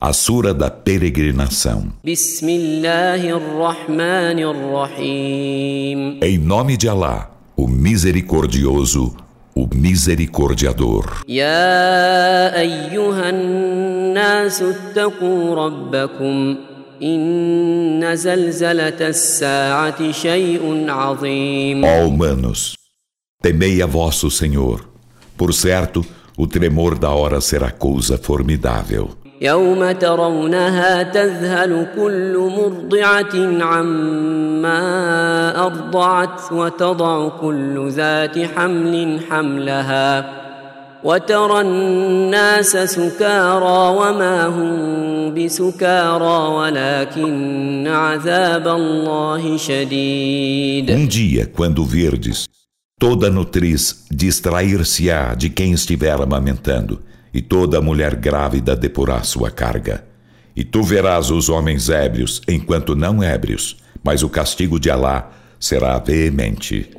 A Sura da Peregrinação. Em nome de Alá, o Misericordioso, o Misericordiador. Ya ayyuhan nasu attaqu rabbakum inna zalzalata as-sa'ati shay'un 'azim. Ó humanos, temei a vosso Senhor. Por certo, o tremor da hora será coisa formidável. يوم ترونها تذهل كل مرضعة عما أرضعت وتضع كل ذات حمل حملها وترى الناس سكارى وما هم بسكارى ولكن عذاب الله شديد. Um dia, quando verdes, toda nutriz distrair-se-á de quem estiver amamentando e toda mulher grávida depurá sua carga. E tu verás os homens ébrios enquanto não ébrios, mas o castigo de Alá será veemente.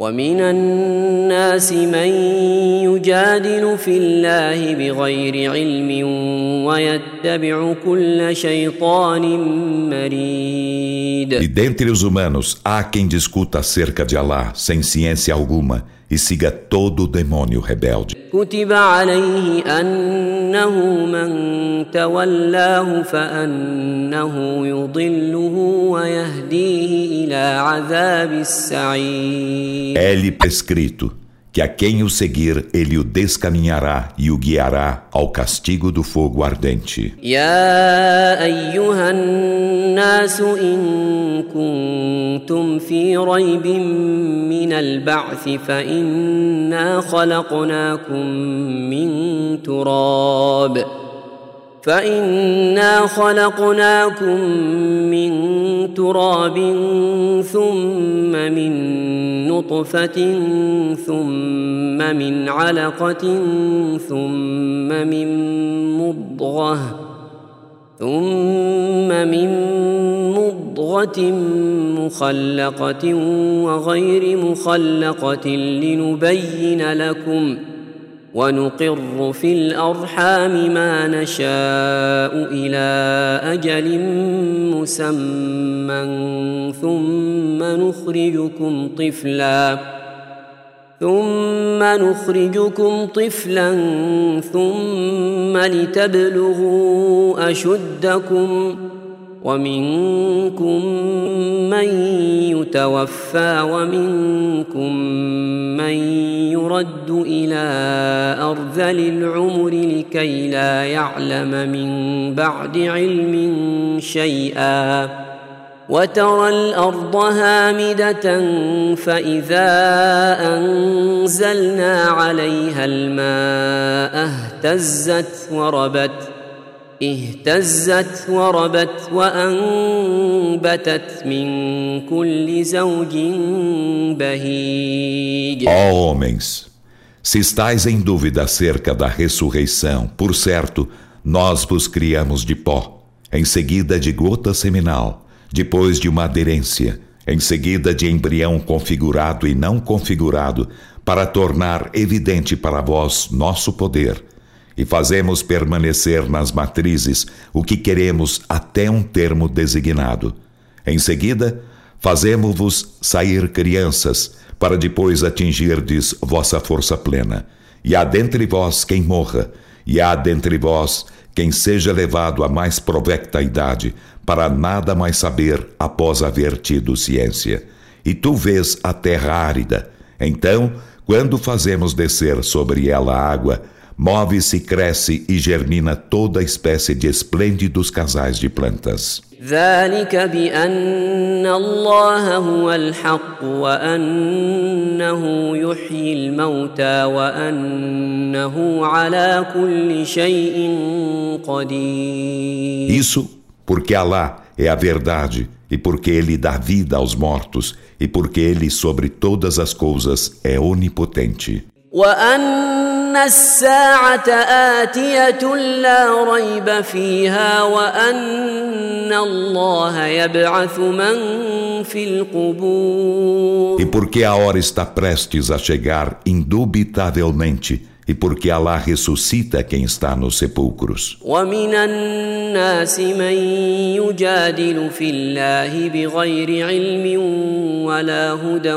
E dentre os humanos há quem discuta acerca de Alá sem ciência alguma e siga todo demônio rebelde. É-lhe prescrito que a quem o seguir ele o descaminhará e o guiará ao castigo do fogo ardente. فإنا خلقناكم من تراب ثم من نطفة ثم من علقة ثم من مضغة ثم من مضغة مخلقة وغير مخلقة لنبين لكم ۖ ونقر في الأرحام ما نشاء إلى أجل مسمى ثم نخرجكم طفلا ثم نخرجكم طفلا ثم لتبلغوا أشدكم ومنكم من يتوفى ومنكم من يرد إلى أرذل العمر لكي لا يعلم من بعد علم شيئا وترى الأرض هامدة فإذا أنزلنا عليها الماء اهتزت وربت اهتزت وربت وأنبتت من كل زوج بهيج Ó homens, se estáis em dúvida acerca da ressurreição, por certo, nós vos criamos de pó, em seguida de gota seminal, depois de uma aderência, em seguida de embrião configurado e não configurado, para tornar evidente para vós nosso poder e fazemos permanecer nas matrizes o que queremos até um termo designado. Em seguida, fazemos-vos sair crianças, para depois atingirdes vossa força plena. E há dentre vós quem morra, e há dentre vós quem seja levado à mais provecta idade, para nada mais saber após haver tido ciência. E tu vês a terra árida. Então, quando fazemos descer sobre ela água, Move-se, cresce e germina toda espécie de esplêndidos casais de plantas. Isso porque Alá é a verdade e porque Ele dá vida aos mortos e porque Ele sobre todas as coisas é onipotente. وأن الساعة آتية لا ريب فيها وأن الله يبعث من في القبور E porque a hora está prestes a chegar indubitavelmente e porque Alá ressuscita quem está nos sepulcros. ومن الناس من يجادل في الله بغير علم ولا هدى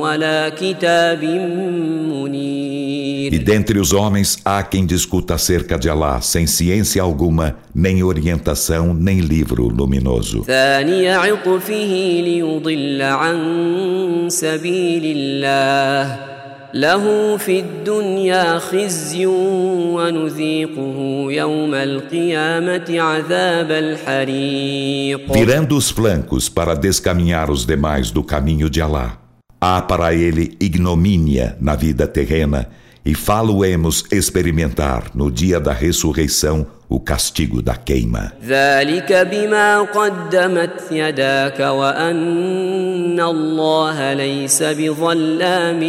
ولا كتاب منير E dentre os homens há quem discuta acerca de Alá sem ciência alguma, nem orientação, nem livro luminoso. ثاني عطفه ليضل عن سبيل الله له في الدنيا خزي ونذيقه يوم القيامة عذاب الحريق Virando os flancos para descaminhar os demais do caminho de Alá. Há para ele ignomínia na vida terrena e falo-emos experimentar no dia da ressurreição o castigo da queima. ذلك بما قدمت يداك وأن الله ليس بظلام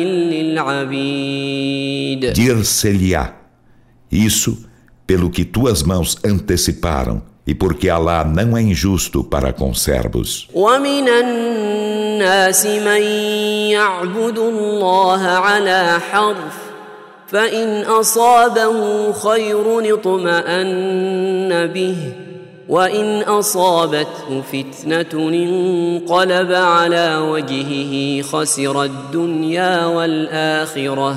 للعبيد Dir-se-lhe-á, isso pelo que tuas mãos anteciparam e porque Alá não é injusto para com servos. ومن الناس من يعبد الله على حرف فإن أصابه خير اطمأن به وإن أصابته فتنة انقلب على وجهه خسر الدنيا والآخرة.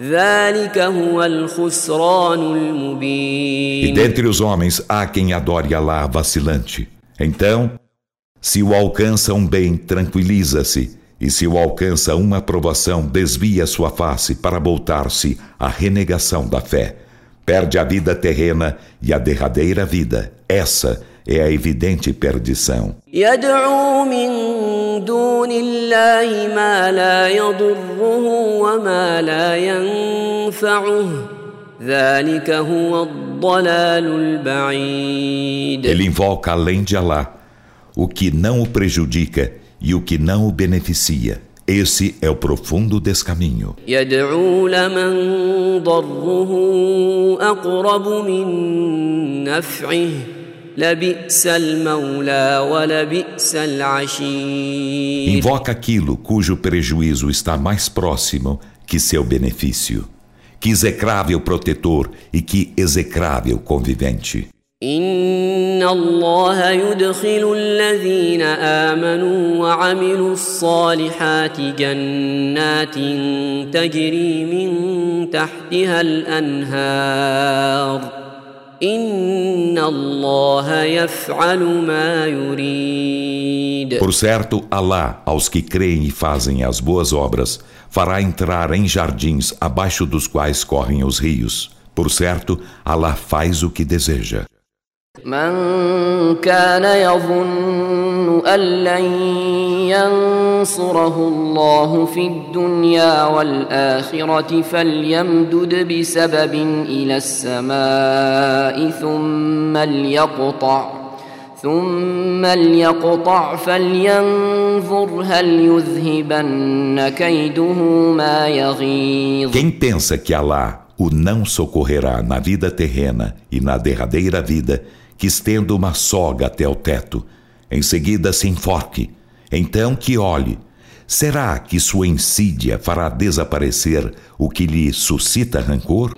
ذلك هو الخسران E المبين dentre os homens há quem adore Alá vacilante. Então, se o alcança um bem, tranquiliza-se, E se o alcança uma aprovação, desvia sua face para voltar-se à renegação da fé. Perde a vida terrena e a derradeira vida, essa é a evidente perdição. Ele invoca além de Alá o que não o prejudica e o que não o beneficia. Esse é o profundo descaminho. Invoca aquilo cujo prejuízo está mais próximo que seu benefício. Que execrável protetor e que execrável convivente. إن الله يدخل الذين آمنوا وعملوا الصالحات جنات تجري من تحتها الأنهار إن الله يفعل ما يريد Por certo, Alá, aos que creem e fazem as boas obras, fará entrar em jardins abaixo dos quais correm os rios. Por certo, Alá faz o que deseja. من كان يظن أن لن ينصره الله في الدنيا والآخرة فليمدد بسبب إلى السماء ثم ليقطع ثم ليقطع فلينظر هل يذهبن كيده ما يغيظ. Quem pensa que Alá o não socorrerá na vida terrena e na derradeira vida, que estenda uma soga até o teto, em seguida se enforque, então que olhe. Será que sua insídia fará desaparecer o que lhe suscita rancor?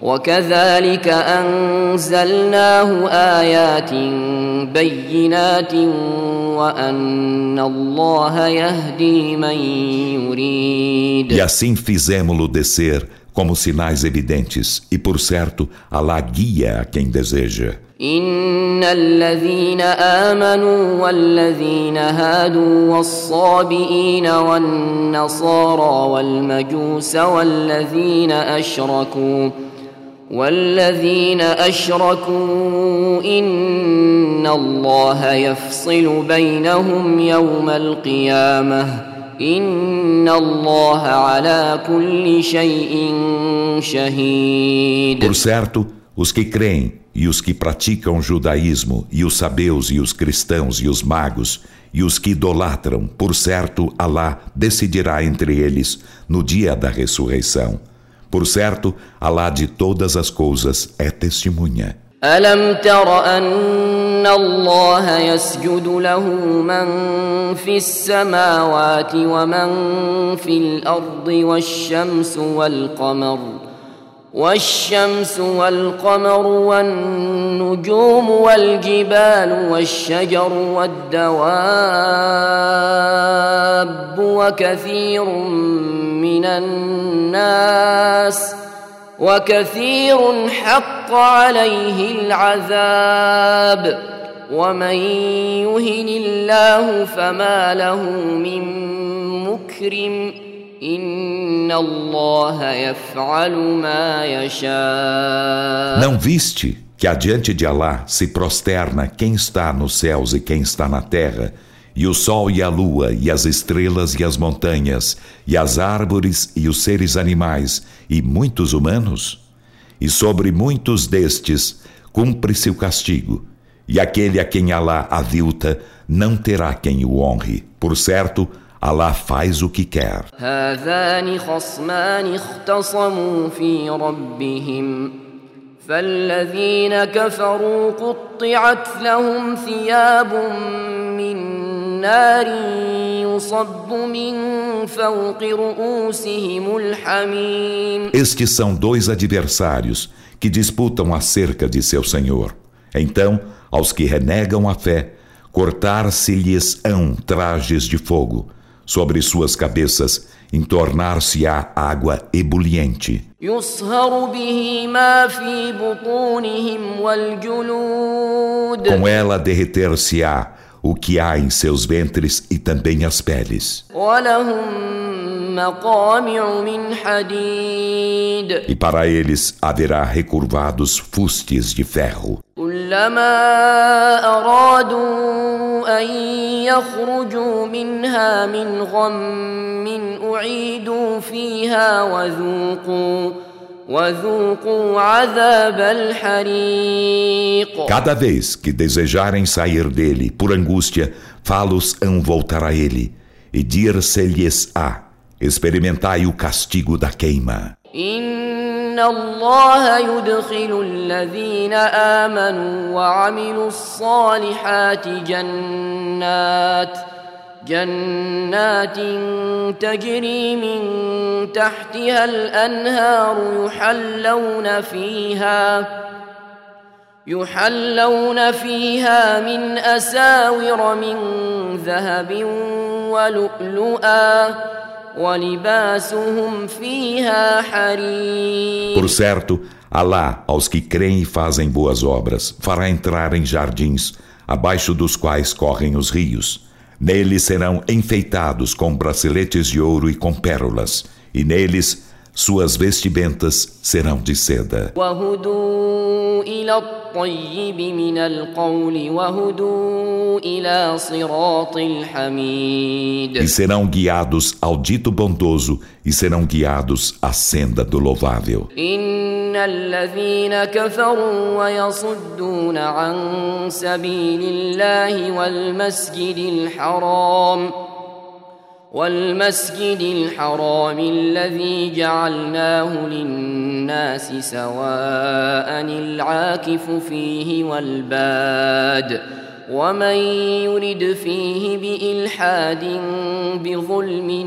E assim fizemos-lo descer como sinais evidentes, e por certo, Alá guia a quem deseja. إن الذين آمنوا والذين هادوا والصابئين والنصارى والمجوس والذين أشركوا والذين أشركوا إن الله يفصل بينهم يوم القيامة إن الله على كل شيء شهيد Por certo, os que creem e os que praticam o judaísmo, e os sabeus e os cristãos e os magos, e os que idolatram, por certo, Alá decidirá entre eles no dia da ressurreição. Por certo, Alá de todas as coisas é testemunha. ألم تر أن الله يسجد له من في السماوات ومن في الأرض والشمس والقمر والشمس والقمر والنجوم والجبال والشجر والدواب وكثير من الناس وكثير حق عليه العذاب ومن يهن الله فما له من مكرم Não viste que adiante de Alá se prosterna quem está nos céus e quem está na terra, e o sol e a lua, e as estrelas e as montanhas, e as árvores e os seres animais, e muitos humanos? E sobre muitos destes cumpre-se o castigo, e aquele a quem Alá avilta não terá quem o honre. Por certo, Allah faz o que quer. فالذين كفروا قطعت لهم ثياب من نار يصب من فوق رؤوسهم الحميم Estes são dois adversários que disputam acerca de seu Senhor. Então, aos que renegam a fé, cortar-se-lhes-ão trajes de fogo sobre suas cabeças entornar-se-á água ebuliente. Com ela derreter-se-á o que há em seus ventres e também as peles. E para eles haverá recurvados fustes de ferro. أن يخرجوا منها من غم أعيدوا فيها وذوقوا Cada vez que desejarem sair dele por angústia, falos-ão voltar a ele, e dir-se-lhes-á: experimentai o castigo da queima. إن الله يدخل الذين آمنوا وعملوا الصالحات جنات جنات تجري من تحتها الأنهار يحلون فيها يحلون فيها من أساور من ذهب ولؤلؤا Por certo, Alá, aos que creem e fazem boas obras, fará entrar em jardins, abaixo dos quais correm os rios. Neles serão enfeitados com braceletes de ouro e com pérolas, e neles suas vestimentas serão de seda. E serão guiados ao dito bondoso e serão guiados à senda do louvável. الذين كفروا ويصدون عن سبيل الله والمسجد الحرام والمسجد الحرام الذي جعلناه للناس سواء العاكف فيه والباد ومن يرد فيه بإلحاد بظلم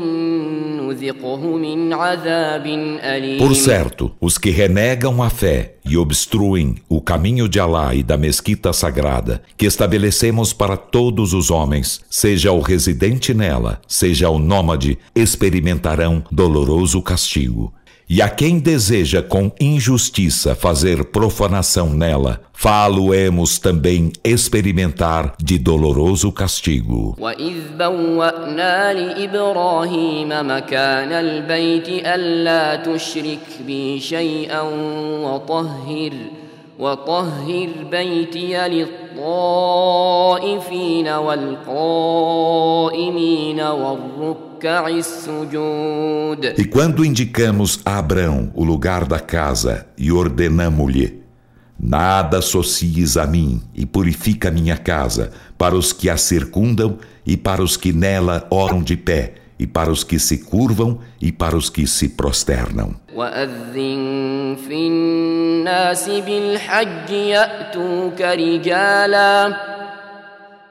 Por certo, os que renegam a fé e obstruem o caminho de Alá e da mesquita sagrada, que estabelecemos para todos os homens, seja o residente nela, seja o nômade, experimentarão doloroso castigo. E a quem deseja com injustiça fazer profanação nela, falo-emos também experimentar de doloroso castigo. وطهر بيتي للطائفين والقائمين والركع e quando indicamos a Abrão o lugar da casa e ordenamo-lhe: Nada associes a mim e purifica minha casa para os que a circundam e para os que nela oram de pé e para os que se curvam e para os que se prosternam.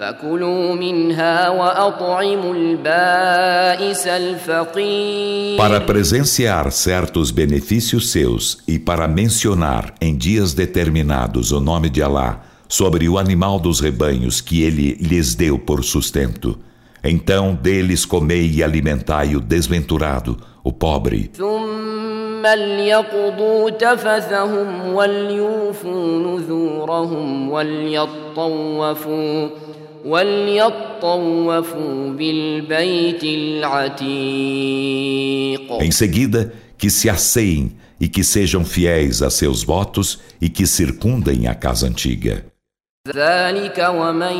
فكلوا منها واطعموا البائس الفقير Para presenciar certos benefícios seus e para mencionar em dias determinados o nome de Alá sobre o animal dos rebanhos que ele lhes deu por sustento. Então deles comei e alimentai o desventurado, o pobre. ثم ليقضوا تفثهم وليوفوا نذورهم وليطوفوا وليطوفوا بالبيت العتيق Em seguida, que se asseiem e que sejam fiéis a seus votos e que circundem a casa antiga. ذلك ومن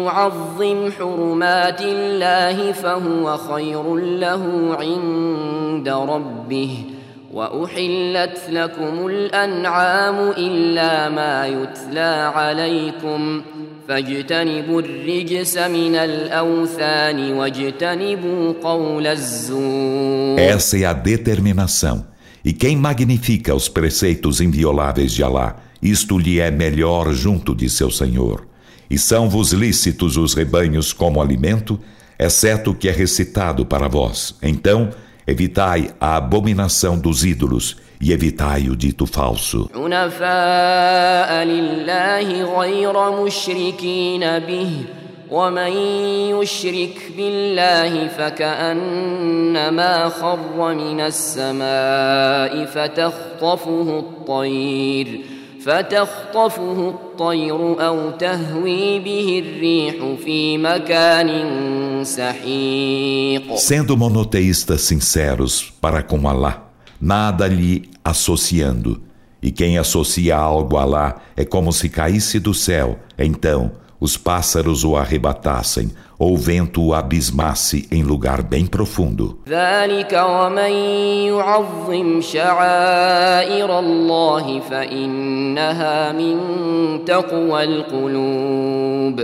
يعظم حرمات الله فهو خير له عند ربه واحلت لكم الانعام الا ما يتلى عليكم فاجتنبوا الرجس من الاوثان واجتنبوا قول الزور Essa é a determinação. E quem magnifica os preceitos invioláveis de Alá, isto lhe é melhor junto de seu Senhor. E são-vos lícitos os rebanhos como alimento, exceto o que é recitado para vós. Então, evitai a abominação dos ídolos e evitai o dito falso. حنفاء لله غير مشركين به ومن يشرك بالله فكأنما خر من السماء فتخطفه الطير فتخطفه الطير أو تهوي به الريح في مكان سحيق Sendo monoteístas sinceros para com Alá, nada lhe associando. E quem associa algo a lá é como se caísse do céu, então os pássaros o arrebatassem, ou o vento o abismasse em lugar bem profundo.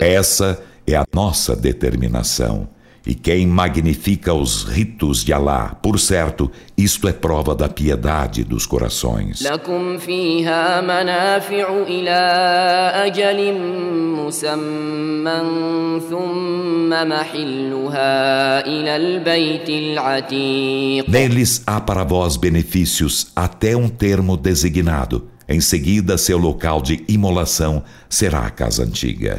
Essa é a nossa determinação. E quem magnifica os ritos de Alá, por certo, isto é prova da piedade dos corações. Neles há para vós benefícios até um termo designado. Em seguida, seu local de imolação será a casa antiga.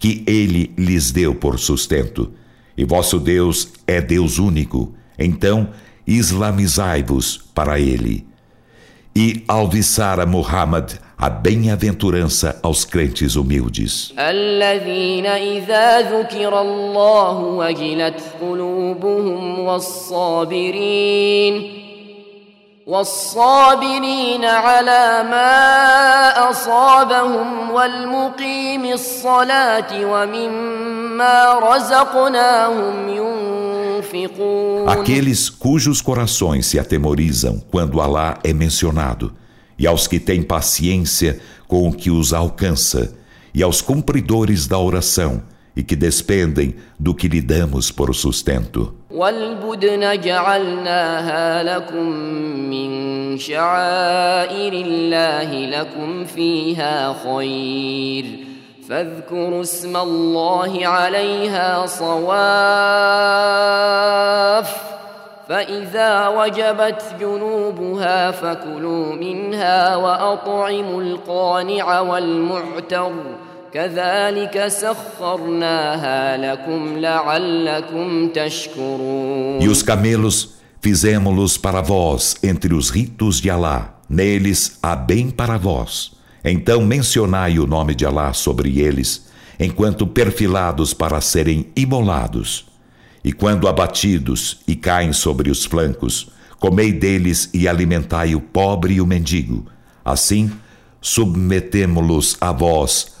que ele lhes deu por sustento. E vosso Deus é Deus único, então islamizai-vos para ele. E alviçar a Muhammad a bem-aventurança aos crentes humildes. الذين إذا ذكر الله وجلت قلوبهم والصابرين والصابرين على ما أصابهم والمقيم الصلاة ومما رزقناهم ينفقون Aqueles cujos corações se atemorizam quando Alá é mencionado, e aos que têm paciência com o que os alcança, e aos cumpridores da oração, e que despendem do que lhe damos por sustento. والبدن جعلناها لكم من شعائر الله لكم فيها خير فاذكروا اسم الله عليها صواف فإذا وجبت جنوبها فكلوا منها وأطعموا القانع والمعتر E os camelos fizemos-los para vós entre os ritos de Alá, neles há bem para vós. Então mencionai o nome de Alá sobre eles, enquanto perfilados para serem imolados. E quando abatidos e caem sobre os flancos, comei deles e alimentai o pobre e o mendigo. Assim, submetemo-los a vós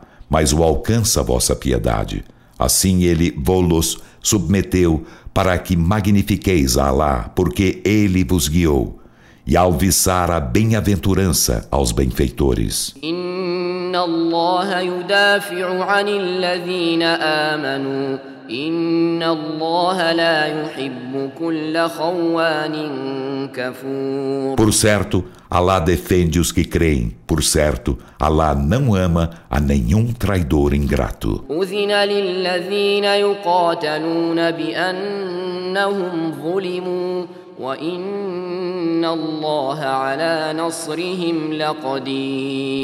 mas o alcança a vossa piedade. Assim ele vos submeteu para que magnifiqueis a Alá, porque ele vos guiou, e alviçar a bem-aventurança aos benfeitores. إن الله يدافع عن الذين آمنوا إن الله لا يحب كل خوان كفور Por certo, Allah defende os que creem. Por certo, Allah não ama a nenhum traidor ingrato. أذن للذين يقاتلون بأنهم ظلموا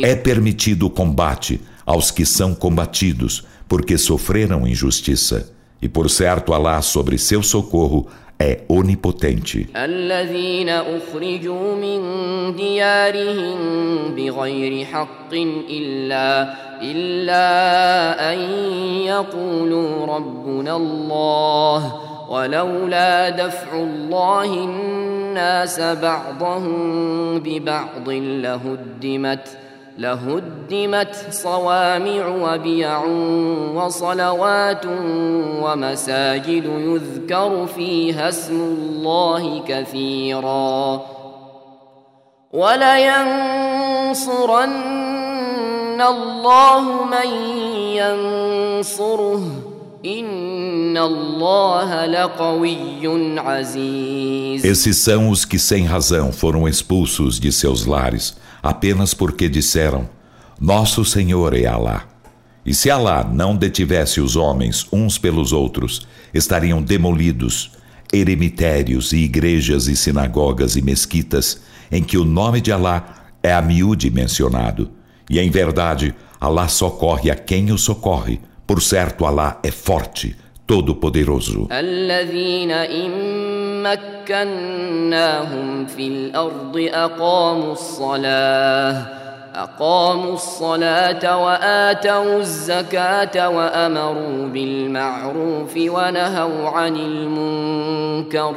É permitido o combate aos que são combatidos, porque sofreram injustiça. E por certo, Alá sobre seu socorro é onipotente. الذين أخرجوا من ديارهم بغير حق إلا إلا أن يقولوا ربنا الله ولولا دفع الله الناس بعضهم ببعض لهدمت لهدمت صوامع وبيع وصلوات ومساجد يذكر فيها اسم الله كثيرا. ولينصرن الله من ينصره. Esses são os que sem razão foram expulsos de seus lares, apenas porque disseram: Nosso Senhor é Alá. E se Alá não detivesse os homens uns pelos outros, estariam demolidos eremitérios e igrejas e sinagogas e mesquitas em que o nome de Alá é a miúde mencionado. E em verdade, Alá socorre a quem o socorre por certo, Alá é forte, todo-poderoso. أقاموا الصلاة وآتوا الزكاة وأمروا بالمعروف ونهوا عن المنكر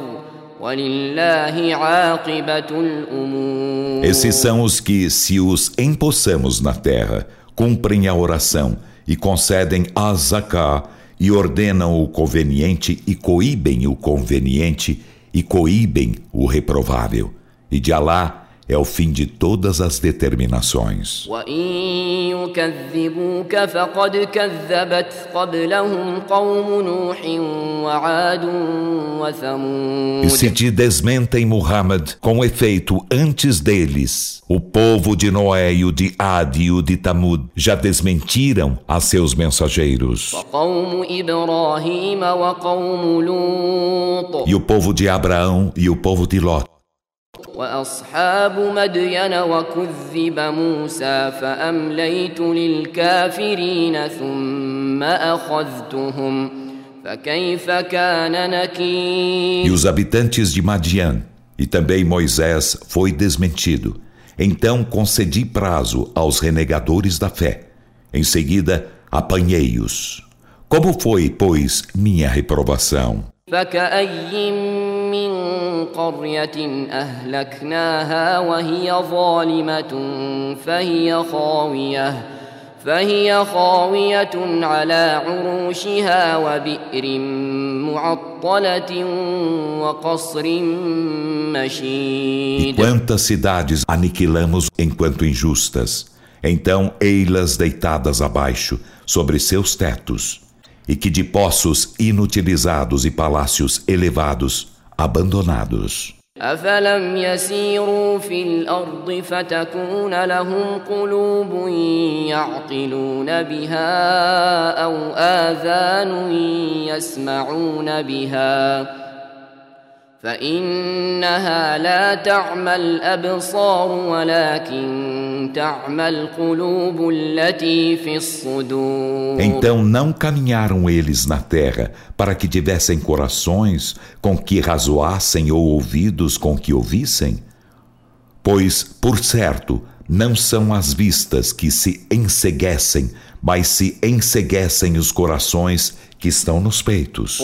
ولله عاقبة الأمور Esses são os que, se os empossamos na terra, cumprem a oração e concedem a zaká e ordenam o conveniente e coíbem o conveniente e coíbem o reprovável. E de Alá é o fim de todas as determinações. E se te desmentem Muhammad, com efeito, antes deles, o povo de Noé e o de Ad e o de Tamud já desmentiram a seus mensageiros. E o povo de Abraão e o povo de Lot. واصحاب مدين وكذب موسى فامليت للكافرين ثم اخذتهم فكيف كان نكير E os habitantes de Madian e também Moisés foi desmentido. Então concedi prazo aos renegadores da fé. Em seguida, apanhei-os. Como foi, pois, minha reprovação? من قرية أهلكناها وهي ظالمة فهي خاوية فهي خاوية على عروشها وبئر معطلة E quantas cidades aniquilamos enquanto injustas, então ei-las deitadas abaixo, sobre seus tetos, e que de poços inutilizados e palácios elevados, abandonados. أفلم يسيروا في الأرض فتكون لهم قلوب يعقلون بها أو آذان يسمعون بها فإنها لا تعمى الأبصار ولكن تعمى القلوب التي في الصدور Então não caminharam eles na terra para que tivessem corações com que razoassem ou ouvidos com que ouvissem? Pois, por certo, não são as vistas que se enseguecem, mas se enseguecem os corações que estão nos peitos.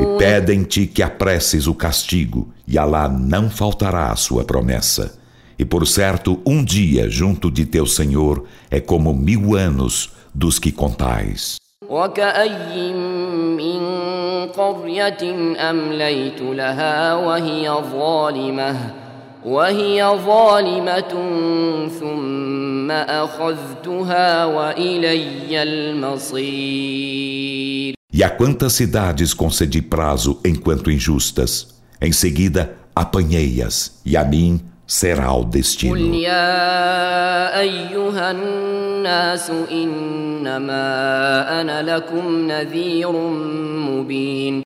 E pedem-te que apresses o castigo, e Alá não faltará a sua promessa. E por certo, um dia junto de teu Senhor é como mil anos dos que contais. وكأي من قرية أمليت لها وهي ظالمة وهي ظالمة ثم أخذتها وإلي المصير E a quantas cidades concedi prazo enquanto injustas, em seguida apanhei-as, e a mim será o destino.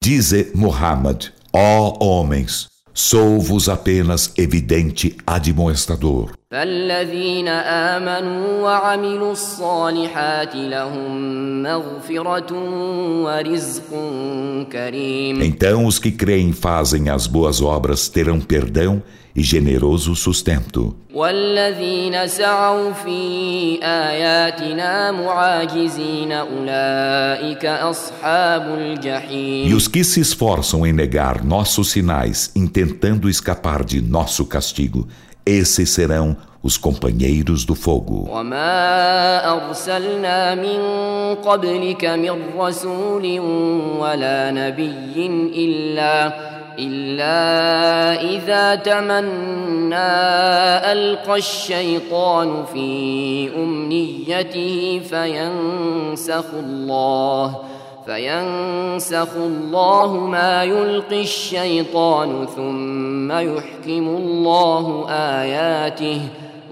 Dize Muhammad, ó homens, Sou-vos apenas evidente admoestador. فالذين آمنوا وعملوا الصالحات لهم مغفرة ورزق كريم Então os que creem e fazem as boas obras terão perdão e generoso sustento. E os que se esforçam em negar nossos sinais, intentando escapar de nosso castigo, esses serão os companheiros do fogo. إلا إذا تمنى ألقى الشيطان في أمنيته فينسخ الله فينسخ الله ما يلقي الشيطان ثم يحكم الله آياته.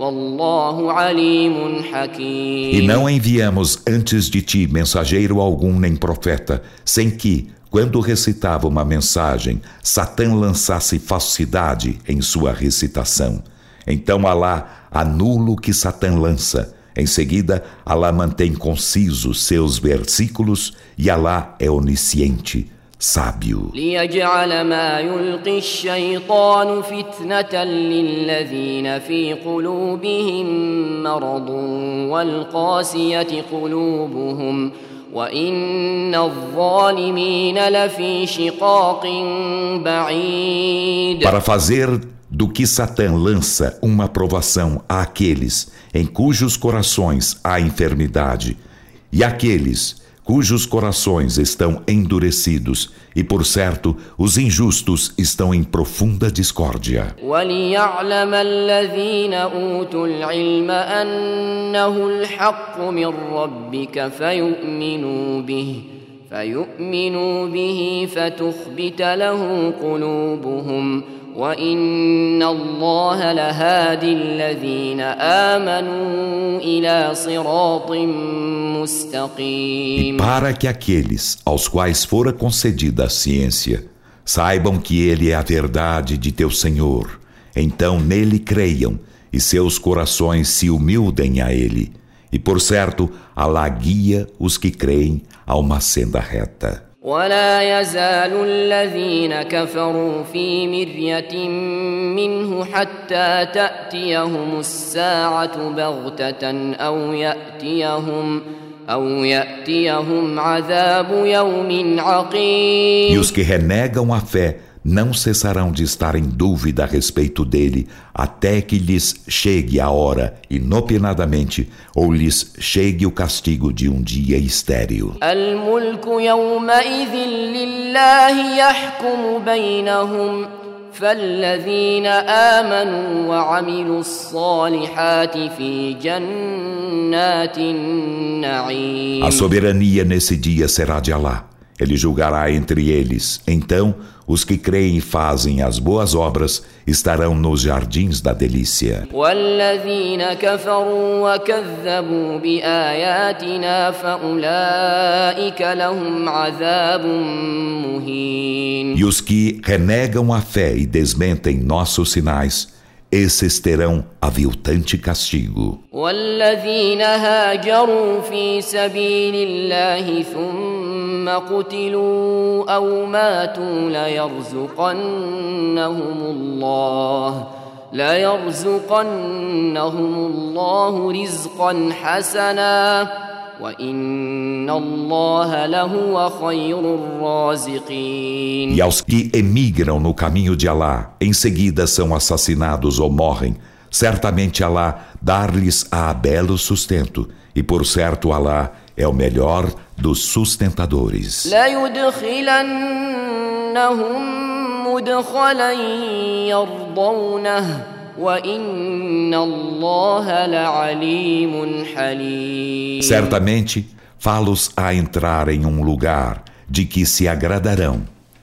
والله عليم حكيم. E não enviamos antes de ti mensageiro algum nem profeta, sem que, quando recitava uma mensagem, Satã lançasse falsidade em sua recitação. Então Alá anula o que Satã lança em seguida, Alá mantém concisos seus versículos e Alá é onisciente, sábio. ليجعل ما يلقي الشيطان فتنة للذين في قلوبهم مرض والقاسية قلوبهم وإن الظالمين لفي شقاق بعيد Para fazer do que Satã lança uma provação àqueles em cujos corações há enfermidade, e aqueles cujos corações estão endurecidos, e por certo, os injustos estão em profunda discórdia. فيؤمنوا به فتخبت له قلوبهم وإن الله لهادي الذين آمنوا إلى صراط مستقيم. E para que aqueles aos quais fora concedida a ciência saibam que ele é a verdade de teu Senhor, então nele creiam e seus corações se humildem a ele. E por certo, Allah guia os que creem a uma senda reta. ولا يزال الذين كفروا في مرية منه حتى تأتيهم الساعة بغتة أو يأتيهم E os que renegam a fé não cessarão de estar em dúvida a respeito dele até que lhes chegue a hora inopinadamente ou lhes chegue o castigo de um dia estéril. فالذين آمنوا وعملوا الصالحات في جنات النعيم A soberania nesse dia será de Allah. Ele julgará entre eles. Então, os que creem e fazem as boas obras estarão nos jardins da delícia. E os que renegam a fé e desmentem nossos sinais, esses terão aviltante castigo. والذين هاجروا في سبيل الله ثم قتلوا أو ماتوا ليرزقنهم الله ليرزقنهم الله رزقا حسنا E aos que emigram no caminho de Alá, em seguida são assassinados ou morrem, certamente Alá dar-lhes a belo sustento, e por certo Alá é o melhor dos sustentadores. مدخلا يرضونه Certamente, fá-los a entrar em um lugar de que se agradarão,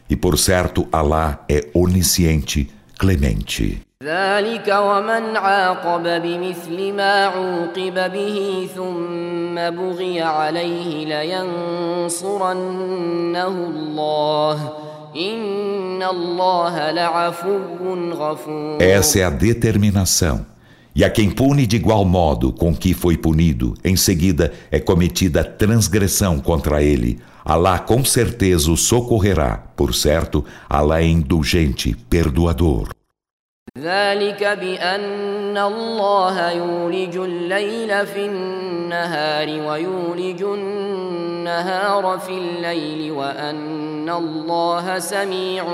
e por certo Alá é onisciente, clemente. ذلك ومن عاقب بمثل ما عوقب به ثم بغي عليه لينصرنه الله essa é a determinação. E a quem pune de igual modo com que foi punido, em seguida é cometida transgressão contra ele. Alá com certeza o socorrerá. Por certo, Alá é indulgente, perdoador. ذلك بأن الله يولج الليل في النهار ويولج النهار في الليل وأن الله سميع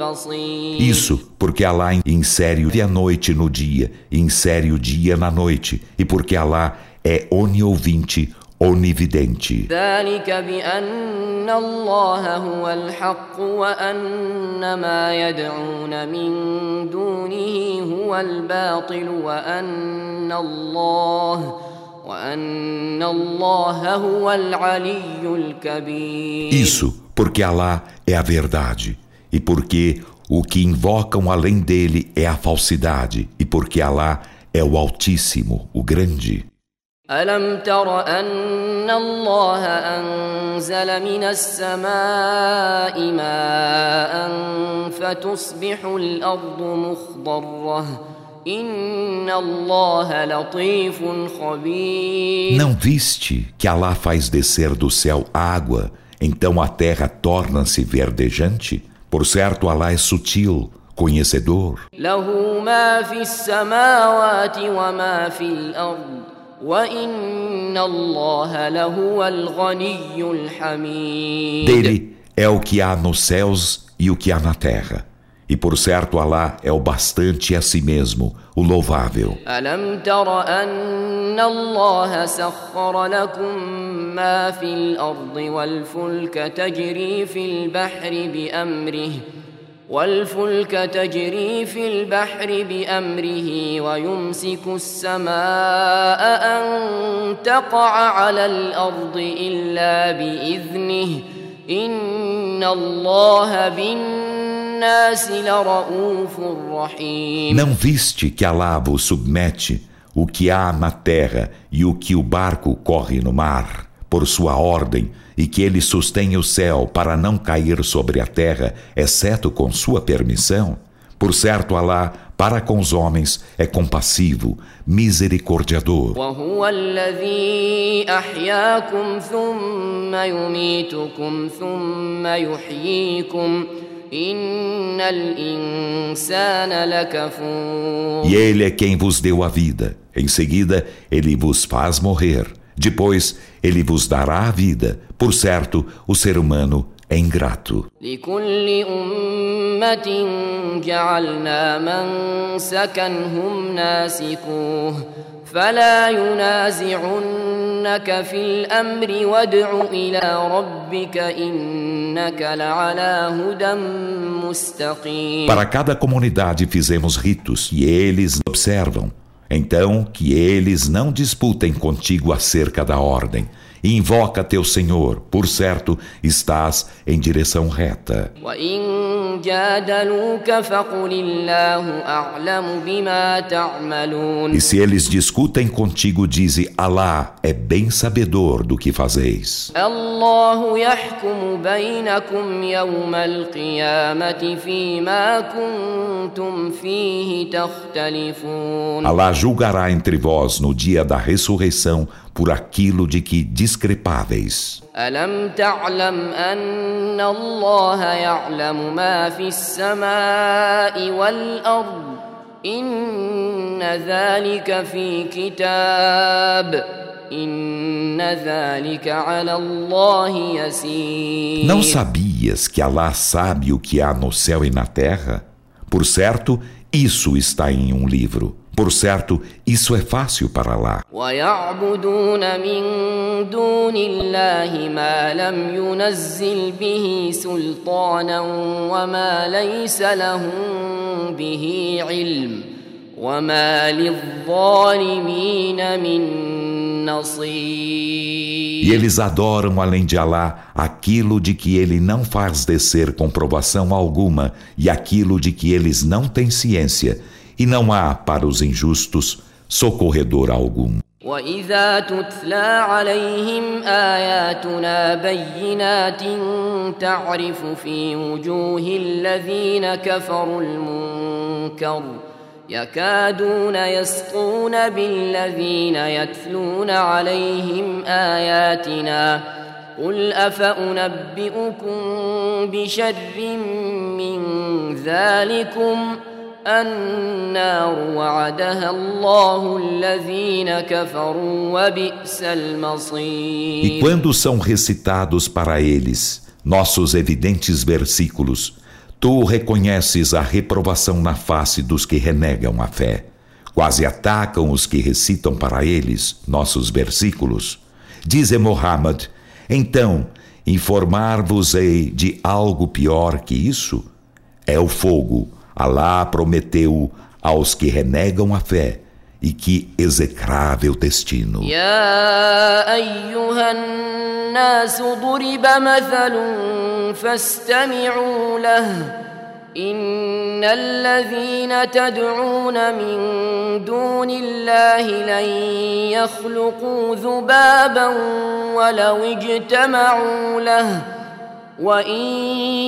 بصير Isso porque Allah insere a noite no dia, insere o dia na noite, e porque Allah é oniovinte, onividente. ذلك بأن الله هو الحق وأن ما يدعون من دونه هو الباطل وأن الله وأن الله هو العلي الكبير. Isso porque Allah é a verdade e porque o que invocam além dele é a falsidade e porque Allah é o Altíssimo, o Grande. ألم تر أن الله أنزل من السماء ماء فتصبح الأرض مخضرة إن الله لطيف خبير Não viste que Allah faz descer do céu água, então a terra torna-se verdejante? Por certo, Allah é sutil, conhecedor. له ما في السماوات وما في الأرض dele é o que há nos céus e o que há na terra. E por certo Alá é o bastante a si mesmo, o louvável. ألم تر أن الله سخر لكم ما في الأرض والفلك تجري في البحر بأمره والفلك تجري في البحر بأمره ويمسك السماء أن تقع على الأرض إلا بإذنه. إن الله بالناس لرؤوف رحيم. Não viste que Allah vos submete o que há na terra e o que o barco corre no mar? Por sua ordem e que ele sustém o céu para não cair sobre a terra, exceto com sua permissão? Por certo, Alá, para com os homens, é compassivo, misericordiador. E ele é quem vos deu a vida. Em seguida, ele vos faz morrer. Depois, ele vos dará a vida. Por certo, o ser humano é ingrato. لكل أمة جعلنا منسكا هم ناسكوه فلا ينازعنك في الأمر وادع إلى ربك إنك لعلى هدى مستقيم Para cada comunidade fizemos ritos e eles observam. então, que eles não disputem contigo acerca da ordem. Invoca teu Senhor, por certo, estás em direção reta. E se eles discutem contigo, dize: Alá é bem sabedor do que fazeis. Alá julgará entre vós no dia da ressurreição por aquilo de que discrepáveis. ألم تعلم أن الله يعلم ما في السماء والأرض إن ذلك في كتاب إن ذلك على الله يسير Não sabias que Alá sabe o que há no céu e na terra? Por certo, isso está em um livro. Por certo, isso é fácil para lá. E eles adoram além de Alá aquilo de que ele não faz descer comprovação alguma e aquilo de que eles não têm ciência e não há para os injustos socorredor algum. وإذا تتلى عليهم آياتنا بينات تعرف في وجوه الذين كفروا المنكر يكادون يسقون بالذين يتلون عليهم آياتنا قل أفأنبئكم بشر من ذلكم النار وعدها الله الذين كفروا وبئس المصير E quando são recitados para eles nossos evidentes versículos, tu reconheces a reprovação na face dos que renegam a fé. Quase atacam os que recitam para eles nossos versículos. Dize Muhammad, então, informar-vos-ei de algo pior que isso? É o fogo. Alá prometeu aos que renegam a fé. E que execrável destino. يا أيها الناس ضرب مثل فاستمعوا له إن الذين تدعون من دون الله لن يخلقوا ذبابا ولو اجتمعوا له وإن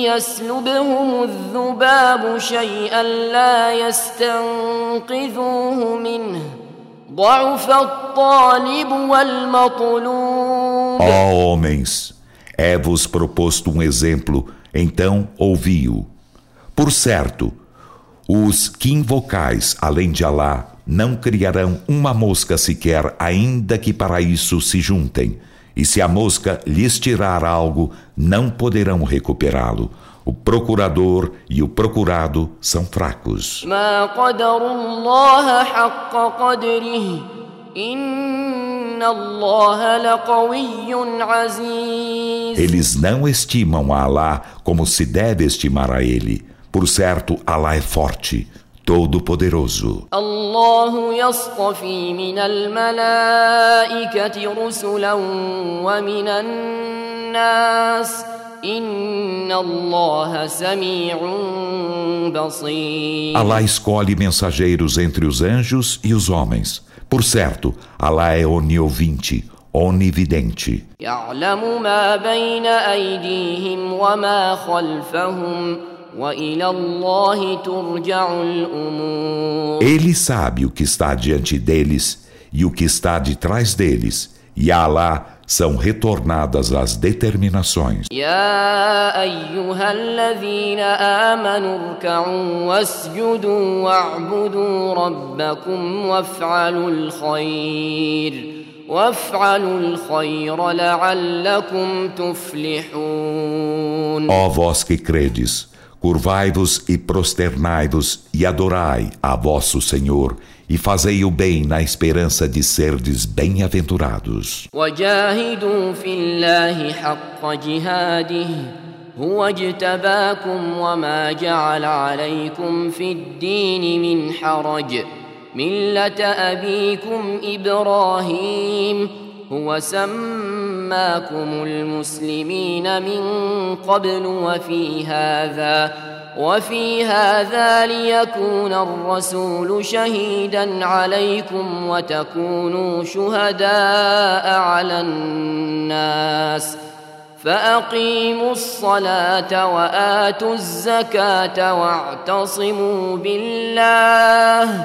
يسلبهم الذباب شيئا لا يستنقذوه منه ضعف الطالب والمطلوب Ó homens, é-vos proposto um exemplo, então ouvi-o. Por certo, os que invocais além de Alá não criarão uma mosca sequer, ainda que para isso se juntem. E se a mosca lhes tirar algo, não poderão recuperá-lo. O procurador e o procurado são fracos. Eles não estimam a Alá como se deve estimar a ele. Por certo, Alá é forte. todo-poderoso. الله يصطفي من الملائكة رسلا ومن الناس إن الله سميع بصير Alá escolhe mensageiros entre os anjos e os homens. Por certo, Alá é oniovinte, onividente. يعلم ما بين أيديهم وما خلفهم ele sabe o que está diante deles e o que está de trás deles, e a Alá são retornadas as determinações. Ó vós que credes, curvai-vos e prosternai-vos e adorai a vosso Senhor e fazei o bem na esperança de serdes bem-aventurados. وجاهدوا في الله حق جهاده هو اجتباكم وما جعل عليكم في الدين من حرج مله ابيكم ابراهيم هو سماكم المسلمين من قبل وفي هذا وفي هذا ليكون الرسول شهيدا عليكم وتكونوا شهداء على الناس. فاقيموا الصلاه واتوا الزكاه واعتصموا بالله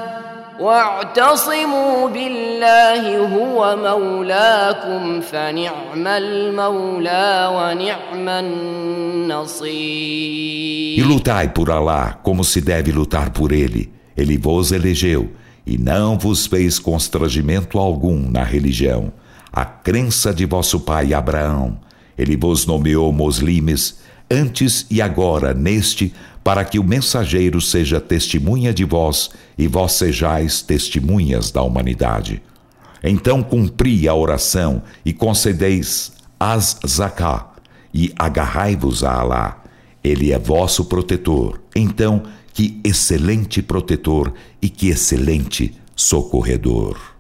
واعتصموا بالله هو مولاكم فنعم المولى ونعم النصير E lutai por Alá como se deve lutar por ele. Ele vos elegeu e não vos fez constrangimento algum na religião. A crença de vosso pai Abraão. Ele vos nomeou muslimes antes e agora neste, para que o mensageiro seja testemunha de vós e vós sejais testemunhas da humanidade. Então cumpri a oração e concedeis as zaká e agarrai-vos a Alá. Ele é vosso protetor. Então, que excelente protetor e que excelente socorredor.